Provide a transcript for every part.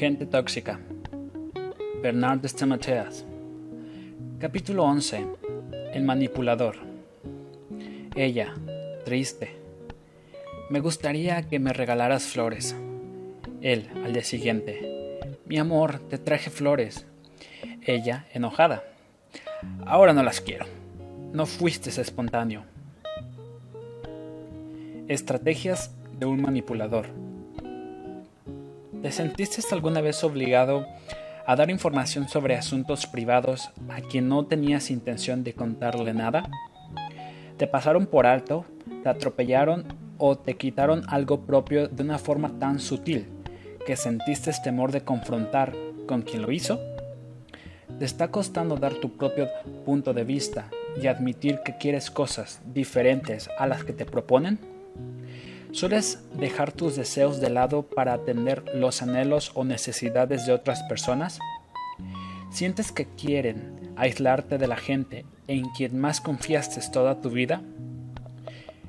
Gente tóxica. Bernard de Mateas. Capítulo 11. El manipulador. Ella, triste. Me gustaría que me regalaras flores. Él, al día siguiente. Mi amor, te traje flores. Ella, enojada. Ahora no las quiero. No fuiste espontáneo. Estrategias de un manipulador. ¿Te sentiste alguna vez obligado a dar información sobre asuntos privados a quien no tenías intención de contarle nada? ¿Te pasaron por alto, te atropellaron o te quitaron algo propio de una forma tan sutil que sentiste temor de confrontar con quien lo hizo? ¿Te está costando dar tu propio punto de vista y admitir que quieres cosas diferentes a las que te proponen? ¿Sueles dejar tus deseos de lado para atender los anhelos o necesidades de otras personas? ¿Sientes que quieren aislarte de la gente en quien más confiaste toda tu vida?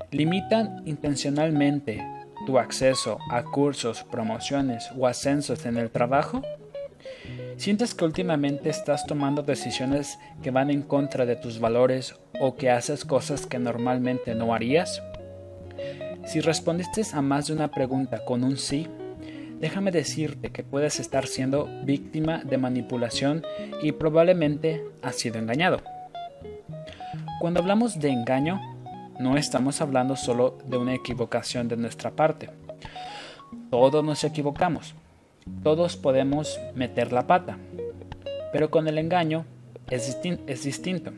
¿Limitan intencionalmente tu acceso a cursos, promociones o ascensos en el trabajo? ¿Sientes que últimamente estás tomando decisiones que van en contra de tus valores o que haces cosas que normalmente no harías? Si respondiste a más de una pregunta con un sí, déjame decirte que puedes estar siendo víctima de manipulación y probablemente has sido engañado. Cuando hablamos de engaño, no estamos hablando solo de una equivocación de nuestra parte. Todos nos equivocamos. Todos podemos meter la pata. Pero con el engaño es, es distinto.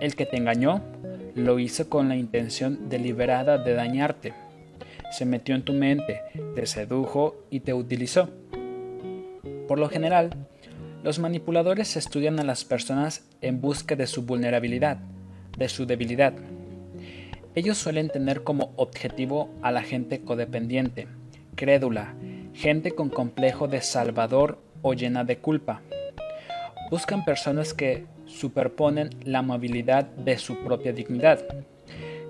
El que te engañó lo hizo con la intención deliberada de dañarte. Se metió en tu mente, te sedujo y te utilizó. Por lo general, los manipuladores estudian a las personas en busca de su vulnerabilidad, de su debilidad. Ellos suelen tener como objetivo a la gente codependiente, crédula, gente con complejo de salvador o llena de culpa. Buscan personas que superponen la amabilidad de su propia dignidad.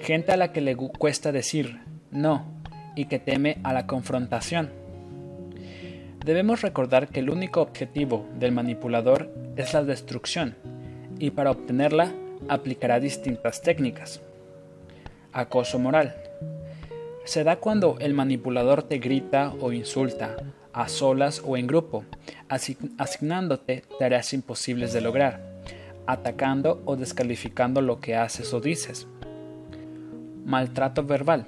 Gente a la que le cuesta decir no y que teme a la confrontación. Debemos recordar que el único objetivo del manipulador es la destrucción y para obtenerla aplicará distintas técnicas. Acoso moral. Se da cuando el manipulador te grita o insulta, a solas o en grupo, asignándote tareas imposibles de lograr atacando o descalificando lo que haces o dices. Maltrato verbal.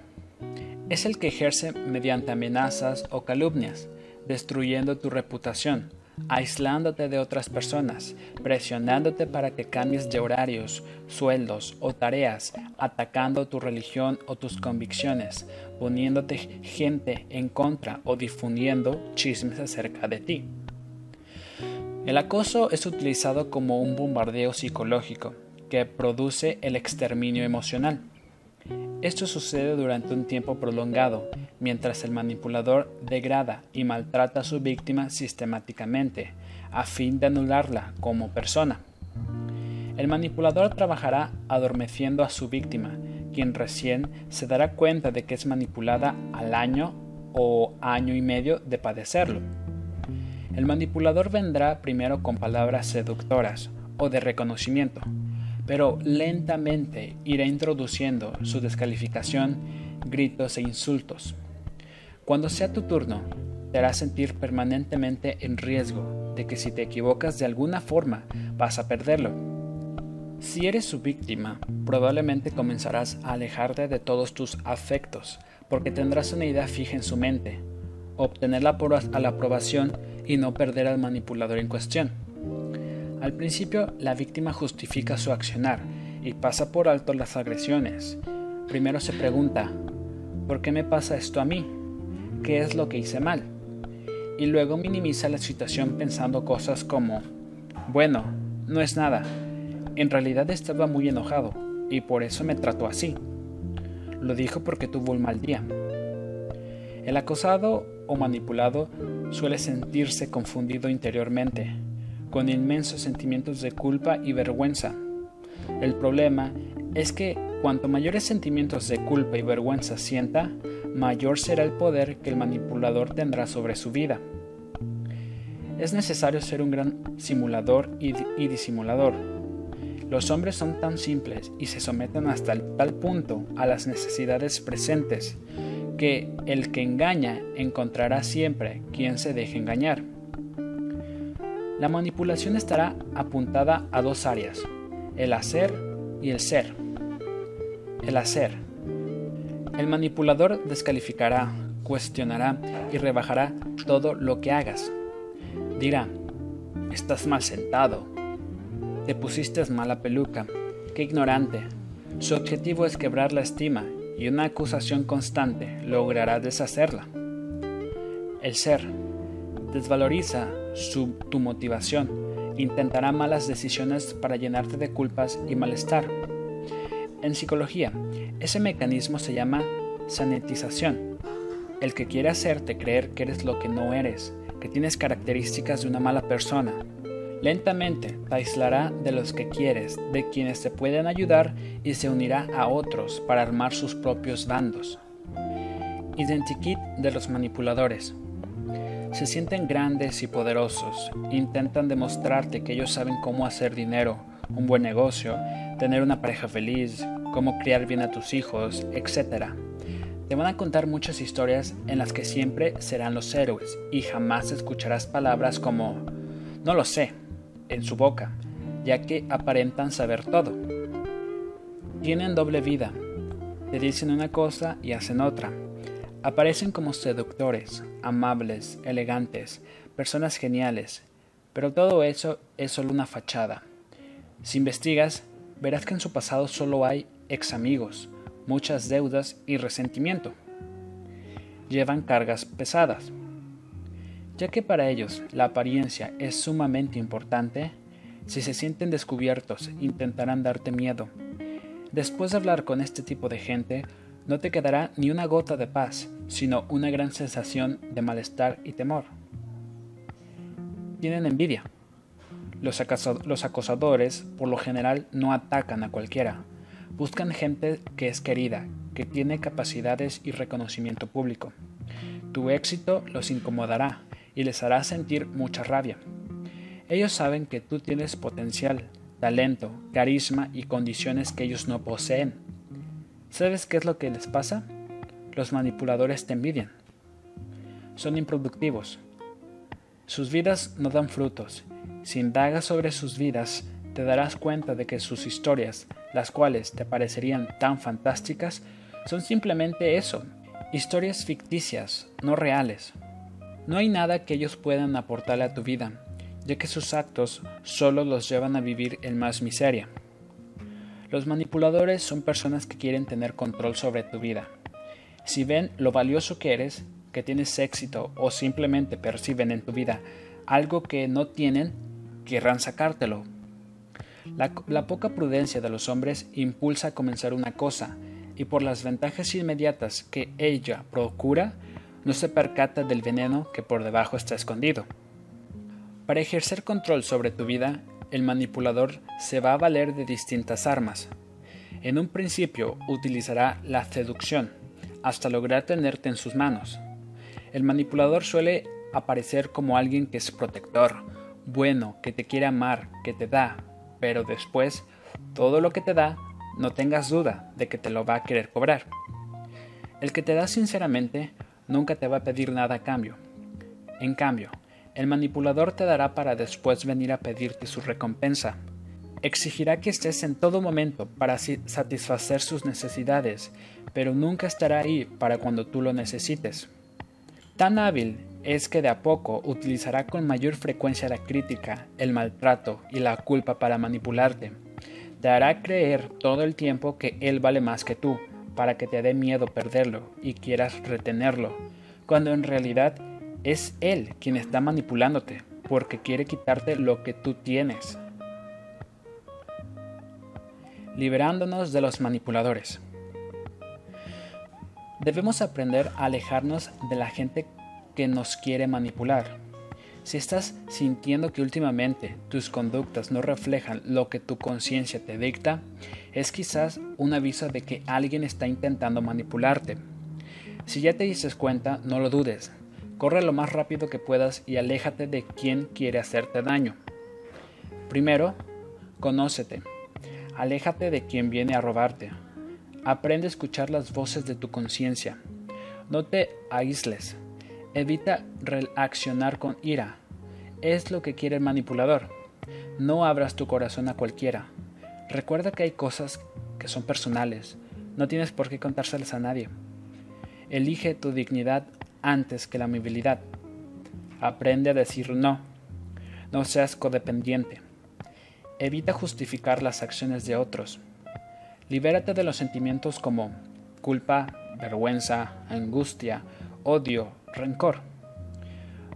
Es el que ejerce mediante amenazas o calumnias, destruyendo tu reputación, aislándote de otras personas, presionándote para que cambies de horarios, sueldos o tareas, atacando tu religión o tus convicciones, poniéndote gente en contra o difundiendo chismes acerca de ti. El acoso es utilizado como un bombardeo psicológico que produce el exterminio emocional. Esto sucede durante un tiempo prolongado, mientras el manipulador degrada y maltrata a su víctima sistemáticamente, a fin de anularla como persona. El manipulador trabajará adormeciendo a su víctima, quien recién se dará cuenta de que es manipulada al año o año y medio de padecerlo. El manipulador vendrá primero con palabras seductoras o de reconocimiento, pero lentamente irá introduciendo su descalificación, gritos e insultos. Cuando sea tu turno, te hará sentir permanentemente en riesgo de que si te equivocas de alguna forma vas a perderlo. Si eres su víctima, probablemente comenzarás a alejarte de todos tus afectos, porque tendrás una idea fija en su mente. Obtener la, la aprobación y no perder al manipulador en cuestión. Al principio, la víctima justifica su accionar y pasa por alto las agresiones. Primero se pregunta, ¿por qué me pasa esto a mí? ¿Qué es lo que hice mal? Y luego minimiza la situación pensando cosas como, bueno, no es nada, en realidad estaba muy enojado y por eso me trató así. Lo dijo porque tuvo un mal día. El acosado o manipulado suele sentirse confundido interiormente, con inmensos sentimientos de culpa y vergüenza. El problema es que cuanto mayores sentimientos de culpa y vergüenza sienta, mayor será el poder que el manipulador tendrá sobre su vida. Es necesario ser un gran simulador y, disimulador. Los hombres son tan simples y se someten hasta tal punto a las necesidades presentes que el que engaña encontrará siempre quien se deje engañar. La manipulación estará apuntada a dos áreas, el hacer y el ser. El hacer. El manipulador descalificará, cuestionará y rebajará todo lo que hagas. Dirá, estás mal sentado, te pusiste mala peluca, qué ignorante. Su objetivo es quebrar la estima y una acusación constante logrará deshacerla. El ser desvaloriza su, tu motivación, intentará malas decisiones para llenarte de culpas y malestar. En psicología, ese mecanismo se llama sanitización, el que quiere hacerte creer que eres lo que no eres, que tienes características de una mala persona. Lentamente te aislará de los que quieres, de quienes te pueden ayudar y se unirá a otros para armar sus propios bandos. Identikit de los manipuladores. Se sienten grandes y poderosos, intentan demostrarte que ellos saben cómo hacer dinero, un buen negocio, tener una pareja feliz, cómo criar bien a tus hijos, etc. Te van a contar muchas historias en las que siempre serán los héroes y jamás escucharás palabras como no lo sé en su boca, ya que aparentan saber todo. Tienen doble vida, te dicen una cosa y hacen otra. Aparecen como seductores, amables, elegantes, personas geniales, pero todo eso es solo una fachada. Si investigas, verás que en su pasado solo hay ex amigos, muchas deudas y resentimiento. Llevan cargas pesadas. Ya que para ellos la apariencia es sumamente importante, si se sienten descubiertos intentarán darte miedo. Después de hablar con este tipo de gente, no te quedará ni una gota de paz, sino una gran sensación de malestar y temor. Tienen envidia. Los, acosadores por lo general no atacan a cualquiera, Buscan gente que es querida, que tiene capacidades y reconocimiento público. Tu éxito los incomodará y les hará sentir mucha rabia. Ellos saben que tú tienes potencial, talento, carisma y condiciones que ellos no poseen. ¿Sabes qué es lo que les pasa? Los manipuladores te envidian. Son improductivos. Sus vidas no dan frutos. Si indagas sobre sus vidas, te darás cuenta de que sus historias, las cuales te parecerían tan fantásticas, son simplemente eso, historias ficticias, no reales. No hay nada que ellos puedan aportarle a tu vida, ya que sus actos solo los llevan a vivir en más miseria. Los manipuladores son personas que quieren tener control sobre tu vida. Si ven lo valioso que eres, que tienes éxito o simplemente perciben en tu vida algo que no tienen, querrán sacártelo la, poca prudencia de los hombres impulsa a comenzar una cosa, y por las ventajas inmediatas que ella procura, no se percata del veneno que por debajo está escondido. Para ejercer control sobre tu vida, el manipulador se va a valer de distintas armas. En un principio utilizará la seducción, hasta lograr tenerte en sus manos. El manipulador suele aparecer como alguien que es protector, bueno, que te quiere amar, que te da, pero después todo lo que te da, no tengas duda de que te lo va a querer cobrar. El que te da sinceramente nunca te va a pedir nada a cambio. En cambio, el manipulador te dará para después venir a pedirte su recompensa. Exigirá que estés en todo momento para satisfacer sus necesidades, pero nunca estará ahí para cuando tú lo necesites. Tan hábil es que de a poco utilizará con mayor frecuencia la crítica, el maltrato y la culpa para manipularte. Te hará creer todo el tiempo que él vale más que tú, para que te dé miedo perderlo y quieras retenerlo, cuando en realidad es él quien está manipulándote, porque quiere quitarte lo que tú tienes. Liberándonos de los manipuladores. Debemos aprender a alejarnos de la gente que nos quiere manipular. Si estás sintiendo que últimamente tus conductas no reflejan lo que tu conciencia te dicta, es quizás un aviso de que alguien está intentando manipularte. Si ya te dices cuenta, no lo dudes. Corre lo más rápido que puedas y aléjate de quien quiere hacerte daño. Primero, conócete. Aléjate de quien viene a robarte. Aprende a escuchar las voces de tu conciencia. No te aísles. Evita reaccionar con ira. Es lo que quiere el manipulador. No abras tu corazón a cualquiera. Recuerda que hay cosas que son personales. No tienes por qué contárselas a nadie. Elige tu dignidad antes que la amabilidad. Aprende a decir no. No seas codependiente. Evita justificar las acciones de otros. Libérate de los sentimientos como culpa, vergüenza, angustia, odio, rencor.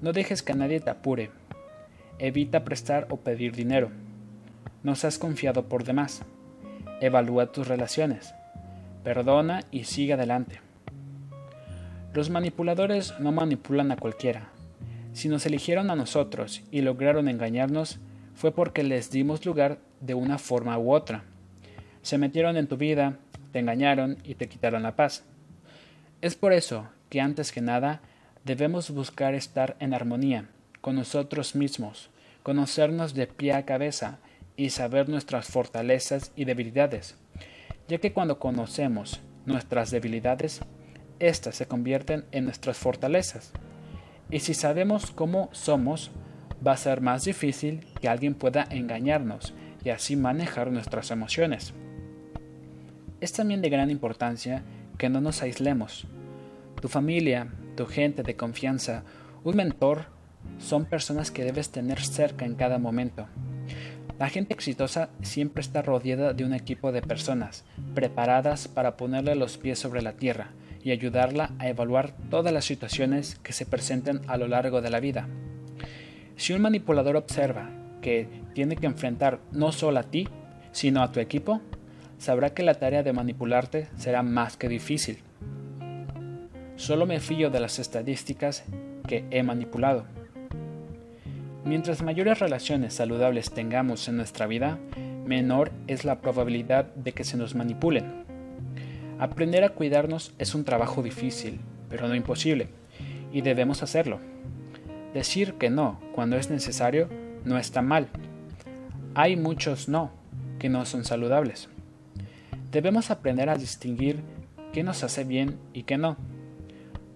No dejes que nadie te apure. Evita prestar o pedir dinero. No seas confiado por demás. Evalúa tus relaciones. Perdona y sigue adelante. Los manipuladores no manipulan a cualquiera. Si nos eligieron a nosotros y lograron engañarnos, fue porque les dimos lugar de una forma u otra. Se metieron en tu vida, te engañaron y te quitaron la paz. Es por eso que antes que nada debemos buscar estar en armonía con nosotros mismos, conocernos de pie a cabeza y saber nuestras fortalezas y debilidades, ya que cuando conocemos nuestras debilidades éstas se convierten en nuestras fortalezas. Y si sabemos cómo somos, va a ser más difícil que alguien pueda engañarnos y así manejar nuestras emociones. Es también de gran importancia que no nos aislemos. Tu familia, tu gente de confianza, un mentor, son personas que debes tener cerca en cada momento. La gente exitosa siempre está rodeada de un equipo de personas preparadas para ponerle los pies sobre la tierra y ayudarla a evaluar todas las situaciones que se presenten a lo largo de la vida. Si un manipulador observa que tiene que enfrentar no solo a ti, sino a tu equipo, sabrá que la tarea de manipularte será más que difícil. Solo me fío de las estadísticas que he manipulado. Mientras mayores relaciones saludables tengamos en nuestra vida, menor es la probabilidad de que se nos manipulen. Aprender a cuidarnos es un trabajo difícil, pero no imposible, y debemos hacerlo. Decir que no cuando es necesario no está mal. Hay muchos no que no son saludables. Debemos aprender a distinguir qué nos hace bien y qué no,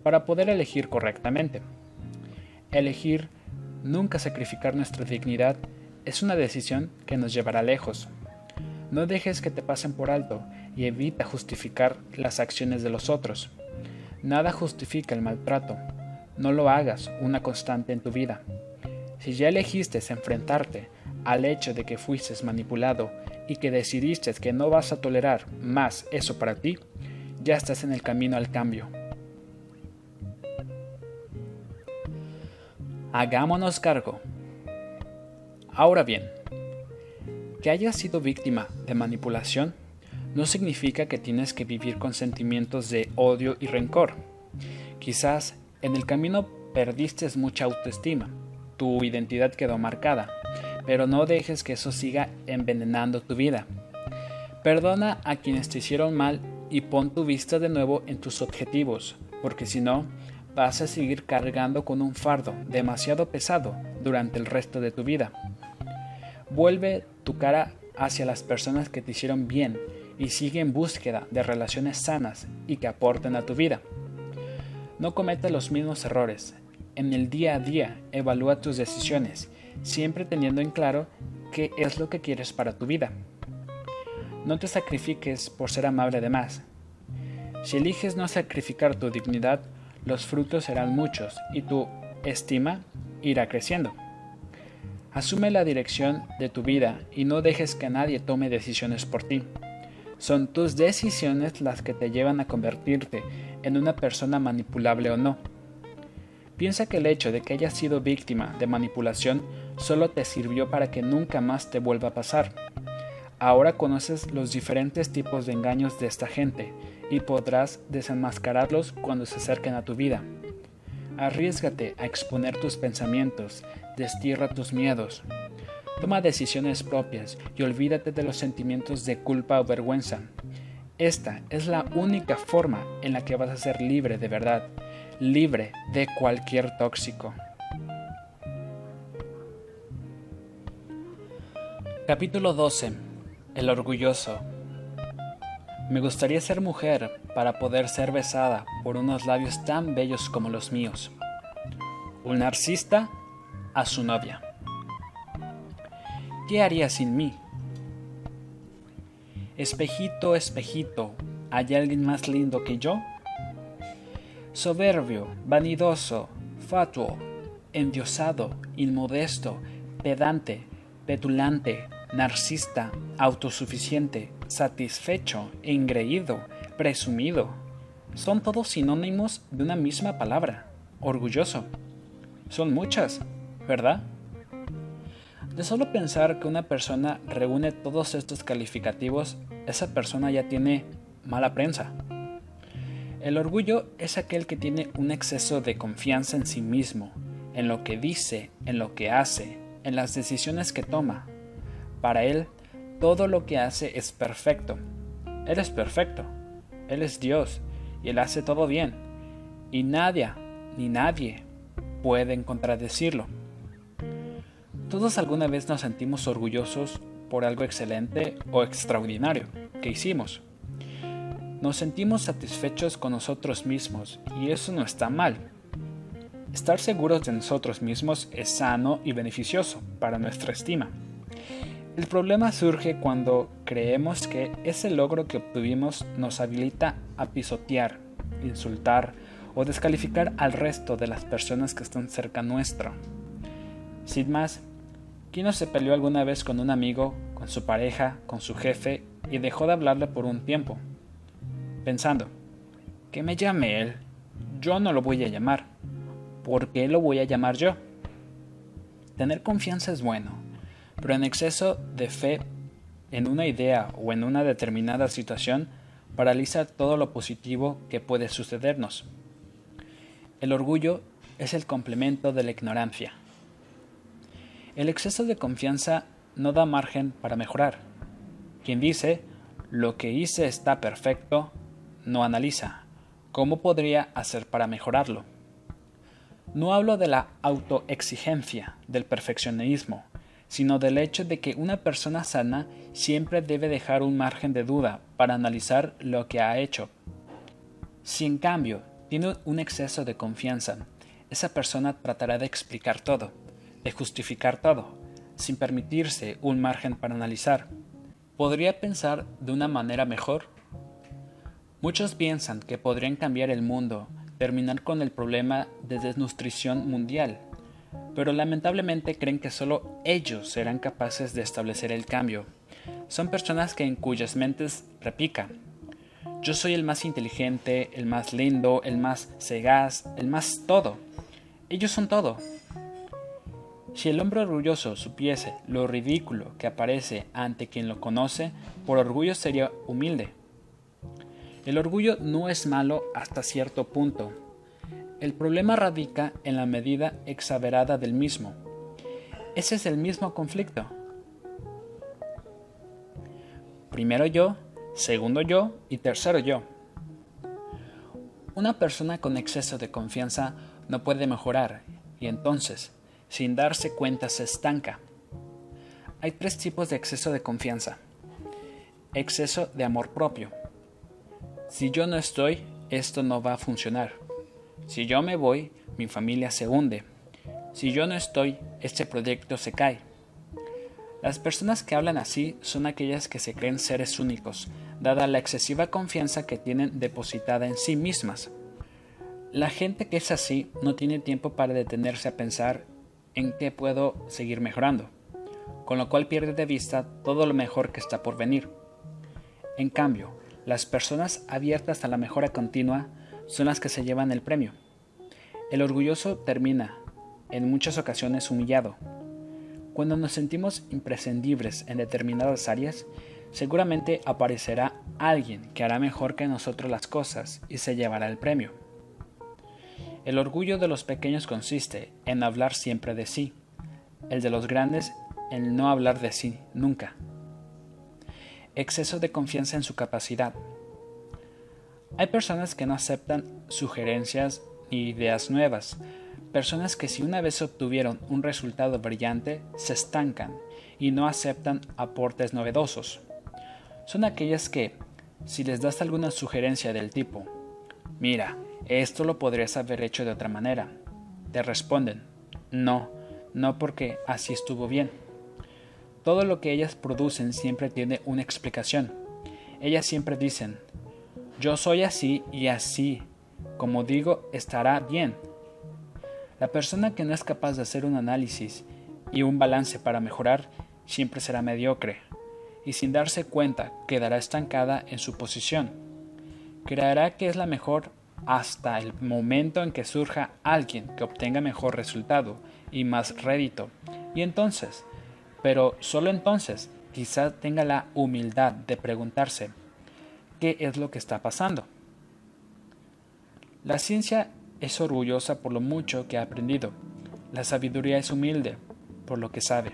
para poder elegir correctamente. Elegir nunca sacrificar nuestra dignidad es una decisión que nos llevará lejos. No dejes que te pasen por alto y evita justificar las acciones de los otros. Nada justifica el maltrato. No lo hagas una constante en tu vida. Si ya elegiste enfrentarte al hecho de que fuiste manipulado y que decidiste que no vas a tolerar más eso para ti, ya estás en el camino al cambio. Hagámonos cargo. Ahora bien, que hayas sido víctima de manipulación no significa que tienes que vivir con sentimientos de odio y rencor. Quizás en el camino perdiste mucha autoestima, tu identidad quedó marcada, pero no dejes que eso siga envenenando tu vida. Perdona a quienes te hicieron mal y pon tu vista de nuevo en tus objetivos, porque si no, vas a seguir cargando con un fardo demasiado pesado durante el resto de tu vida. Vuelve tu cara hacia las personas que te hicieron bien y sigue en búsqueda de relaciones sanas y que aporten a tu vida. No cometa los mismos errores. En el día a día evalúa tus decisiones, siempre teniendo en claro qué es lo que quieres para tu vida. No te sacrifiques por ser amable de más. Si eliges no sacrificar tu dignidad, los frutos serán muchos y tu estima irá creciendo. Asume la dirección de tu vida y no dejes que nadie tome decisiones por ti. Son tus decisiones las que te llevan a convertirte en una persona manipulable o no. Piensa que el hecho de que hayas sido víctima de manipulación solo te sirvió para que nunca más te vuelva a pasar. Ahora conoces los diferentes tipos de engaños de esta gente y podrás desenmascararlos cuando se acerquen a tu vida. Arriesgate a exponer tus pensamientos, destierra tus miedos, Toma decisiones propias y olvídate de los sentimientos de culpa o vergüenza. Esta es la única forma en la que vas a ser libre de verdad, libre de cualquier tóxico. Capítulo 12. El orgulloso. Me gustaría ser mujer para poder ser besada por unos labios tan bellos como los míos. Un narcista a su novia. ¿Qué haría sin mí? Espejito, espejito, ¿hay alguien más lindo que yo? Soberbio, vanidoso, fatuo, endiosado, inmodesto, pedante, petulante, narcisista, autosuficiente, satisfecho, engreído, presumido. Son todos sinónimos de una misma palabra, orgulloso. Son muchas, ¿verdad? De solo pensar que una persona reúne todos estos calificativos, esa persona ya tiene mala prensa. El orgullo es aquel que tiene un exceso de confianza en sí mismo, en lo que dice, en lo que hace, en las decisiones que toma, para Él, todo lo que hace es perfecto. Él es perfecto. Él es Dios y Él hace todo bien. Y nadie, ni nadie, pueden contradecirlo. Todos alguna vez nos sentimos orgullosos por algo excelente o extraordinario que hicimos. Nos sentimos satisfechos con nosotros mismos y eso no está mal. Estar seguros de nosotros mismos es sano y beneficioso para nuestra estima. El problema surge cuando creemos que ese logro que obtuvimos nos habilita a pisotear, insultar o descalificar al resto de las personas que están cerca nuestro. Sin más, ¿quién no se peleó alguna vez con un amigo, con su pareja, con su jefe y dejó de hablarle por un tiempo? Pensando, que me llame él, yo no lo voy a llamar, ¿por qué lo voy a llamar yo? Tener confianza es bueno, pero en exceso de fe en una idea o en una determinada situación paraliza todo lo positivo que puede sucedernos. El orgullo es el complemento de la ignorancia. El exceso de confianza no da margen para mejorar. Quien dice, lo que hice está perfecto, no analiza, ¿cómo podría hacer para mejorarlo? No hablo de la autoexigencia, del perfeccionismo, sino del hecho de que una persona sana siempre debe dejar un margen de duda para analizar lo que ha hecho. Si en cambio tiene un exceso de confianza, esa persona tratará de explicar todo, de justificar todo, sin permitirse un margen para analizar. ¿Podría pensar de una manera mejor? Muchos piensan que podrían cambiar el mundo, terminar con el problema de desnutrición mundial, pero lamentablemente creen que solo ellos serán capaces de establecer el cambio. Son personas que en cuyas mentes repican. Yo soy el más inteligente, el más lindo, el más sagaz, el más todo. Ellos son todo. Si el hombre orgulloso supiese lo ridículo que aparece ante quien lo conoce, por orgullo sería humilde. El orgullo no es malo hasta cierto punto, el problema radica en la medida exagerada del mismo. Ese es el mismo conflicto. Primero yo, segundo yo y tercero yo. Una persona con exceso de confianza no puede mejorar y entonces, sin darse cuenta, se estanca. Hay tres tipos de exceso de confianza. Exceso de amor propio. Si yo no estoy, esto no va a funcionar. Si yo me voy, mi familia se hunde. Si yo no estoy, este proyecto se cae. Las personas que hablan así son aquellas que se creen seres únicos, dada la excesiva confianza que tienen depositada en sí mismas. La gente que es así no tiene tiempo para detenerse a pensar en qué puedo seguir mejorando, con lo cual pierde de vista todo lo mejor que está por venir. En cambio, las personas abiertas a la mejora continua son las que se llevan el premio. El orgulloso termina, en muchas ocasiones, humillado. Cuando nos sentimos imprescindibles en determinadas áreas, seguramente aparecerá alguien que hará mejor que nosotros las cosas y se llevará el premio. El orgullo de los pequeños consiste en hablar siempre de sí, el de los grandes en no hablar de sí nunca. Exceso de confianza en su capacidad, hay personas que no aceptan sugerencias y ideas nuevas. Personas que si una vez obtuvieron un resultado brillante, se estancan y no aceptan aportes novedosos. Son aquellas que, si les das alguna sugerencia del tipo, mira, esto lo podrías haber hecho de otra manera, te responden, no, no porque así estuvo bien. Todo lo que ellas producen siempre tiene una explicación. Ellas siempre dicen, yo soy así y así, como digo, estará bien. La persona que no es capaz de hacer un análisis y un balance para mejorar siempre será mediocre y sin darse cuenta quedará estancada en su posición. Creerá que es la mejor hasta el momento en que surja alguien que obtenga mejor resultado y más rédito. Y entonces, pero solo entonces, quizá tenga la humildad de preguntarse, ¿qué es lo que está pasando? La ciencia es orgullosa por lo mucho que ha aprendido. La sabiduría es humilde por lo que sabe.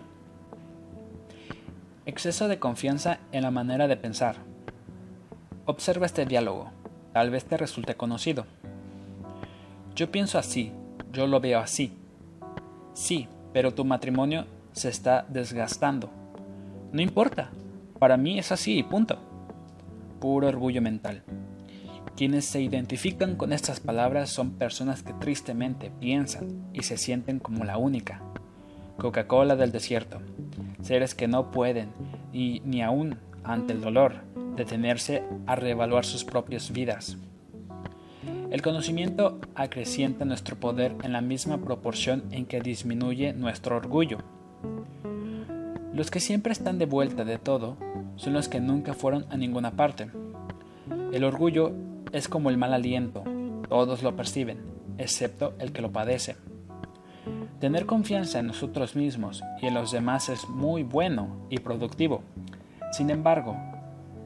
Exceso de confianza en la manera de pensar. Observa este diálogo. Tal vez te resulte conocido. Yo pienso así, yo lo veo así. Sí, pero tu matrimonio se está desgastando. No importa, para mí es así y punto. Puro orgullo mental. Quienes se identifican con estas palabras son personas que tristemente piensan y se sienten como la única. Coca-Cola del desierto. Seres que no pueden, y ni aún ante el dolor, detenerse a reevaluar sus propias vidas. El conocimiento acrecienta nuestro poder en la misma proporción en que disminuye nuestro orgullo. Los que siempre están de vuelta de todo son los que nunca fueron a ninguna parte. El orgullo es como el mal aliento, todos lo perciben, excepto el que lo padece. Tener confianza en nosotros mismos y en los demás es muy bueno y productivo. Sin embargo,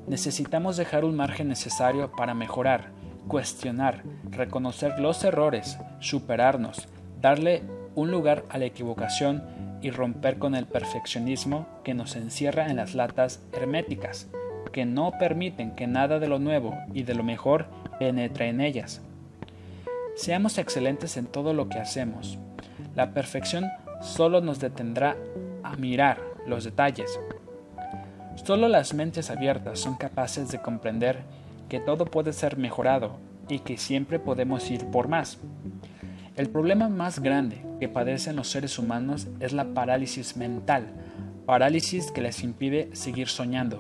necesitamos dejar un margen necesario para mejorar cuestionar, reconocer los errores, superarnos, darle un lugar a la equivocación y romper con el perfeccionismo que nos encierra en las latas herméticas, que no permiten que nada de lo nuevo y de lo mejor penetre en ellas. Seamos excelentes en todo lo que hacemos. La perfección solo nos detendrá a mirar los detalles. Solo las mentes abiertas son capaces de comprender que todo puede ser mejorado y que siempre podemos ir por más. El problema más grande que padecen los seres humanos es la parálisis mental, parálisis que les impide seguir soñando.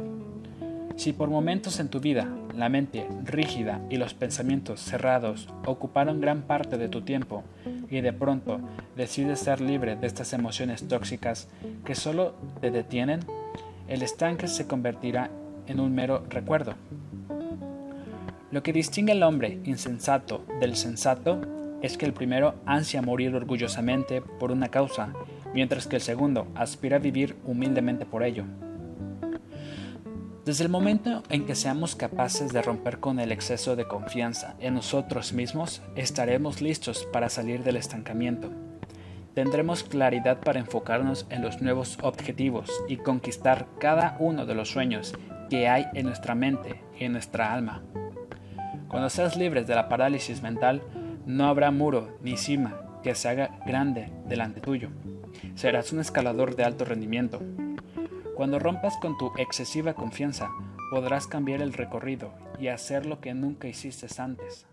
Si por momentos en tu vida la mente rígida y los pensamientos cerrados ocuparon gran parte de tu tiempo y de pronto decides ser libre de estas emociones tóxicas que solo te detienen, el estanque se convertirá en un mero recuerdo. Lo que distingue al hombre insensato del sensato es que el primero ansia morir orgullosamente por una causa, mientras que el segundo aspira a vivir humildemente por ello. Desde el momento en que seamos capaces de romper con el exceso de confianza en nosotros mismos, estaremos listos para salir del estancamiento. Tendremos claridad para enfocarnos en los nuevos objetivos y conquistar cada uno de los sueños que hay en nuestra mente y en nuestra alma. Cuando seas libre de la parálisis mental, no habrá muro ni cima que se haga grande delante tuyo. Serás un escalador de alto rendimiento. Cuando rompas con tu excesiva confianza, podrás cambiar el recorrido y hacer lo que nunca hiciste antes.